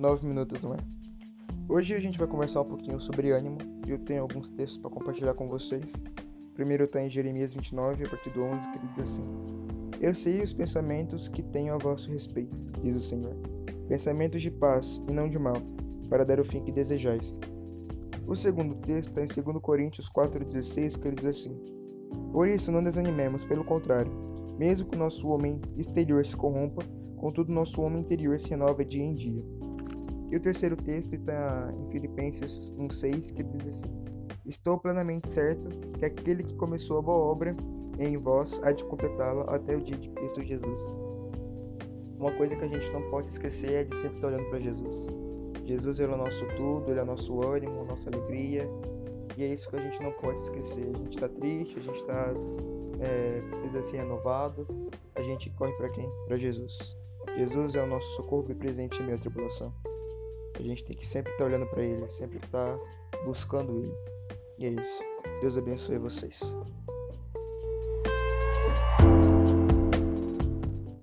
9 minutos no ar. Hoje a gente vai conversar um pouquinho sobre ânimo e eu tenho alguns textos para compartilhar com vocês. Primeiro está em Jeremias 29, a partir do 11, que diz assim: Eu sei os pensamentos que tenho a vosso respeito, diz o Senhor, pensamentos de paz e não de mal, para dar o fim que desejais. O segundo texto está em 2 Coríntios 4,16, que ele diz assim: Por isso não desanimemos, pelo contrário, mesmo que o nosso homem exterior se corrompa, contudo nosso homem interior se renova dia em dia. E o terceiro texto está em Filipenses 1,6, que diz assim: Estou plenamente certo que aquele que começou a boa obra em vós há de completá-la até o dia de Cristo Jesus. Uma coisa que a gente não pode esquecer é de sempre estar olhando para Jesus. Jesus é o nosso tudo, ele é o nosso ânimo, nossa alegria, e é isso que a gente não pode esquecer. A gente está triste, a gente está é, precisa ser renovado, a gente corre para quem? Para Jesus. Jesus é o nosso socorro e presente em meio à tribulação. A gente tem que sempre estar tá olhando para Ele, sempre estar tá buscando Ele. E é isso. Deus abençoe vocês.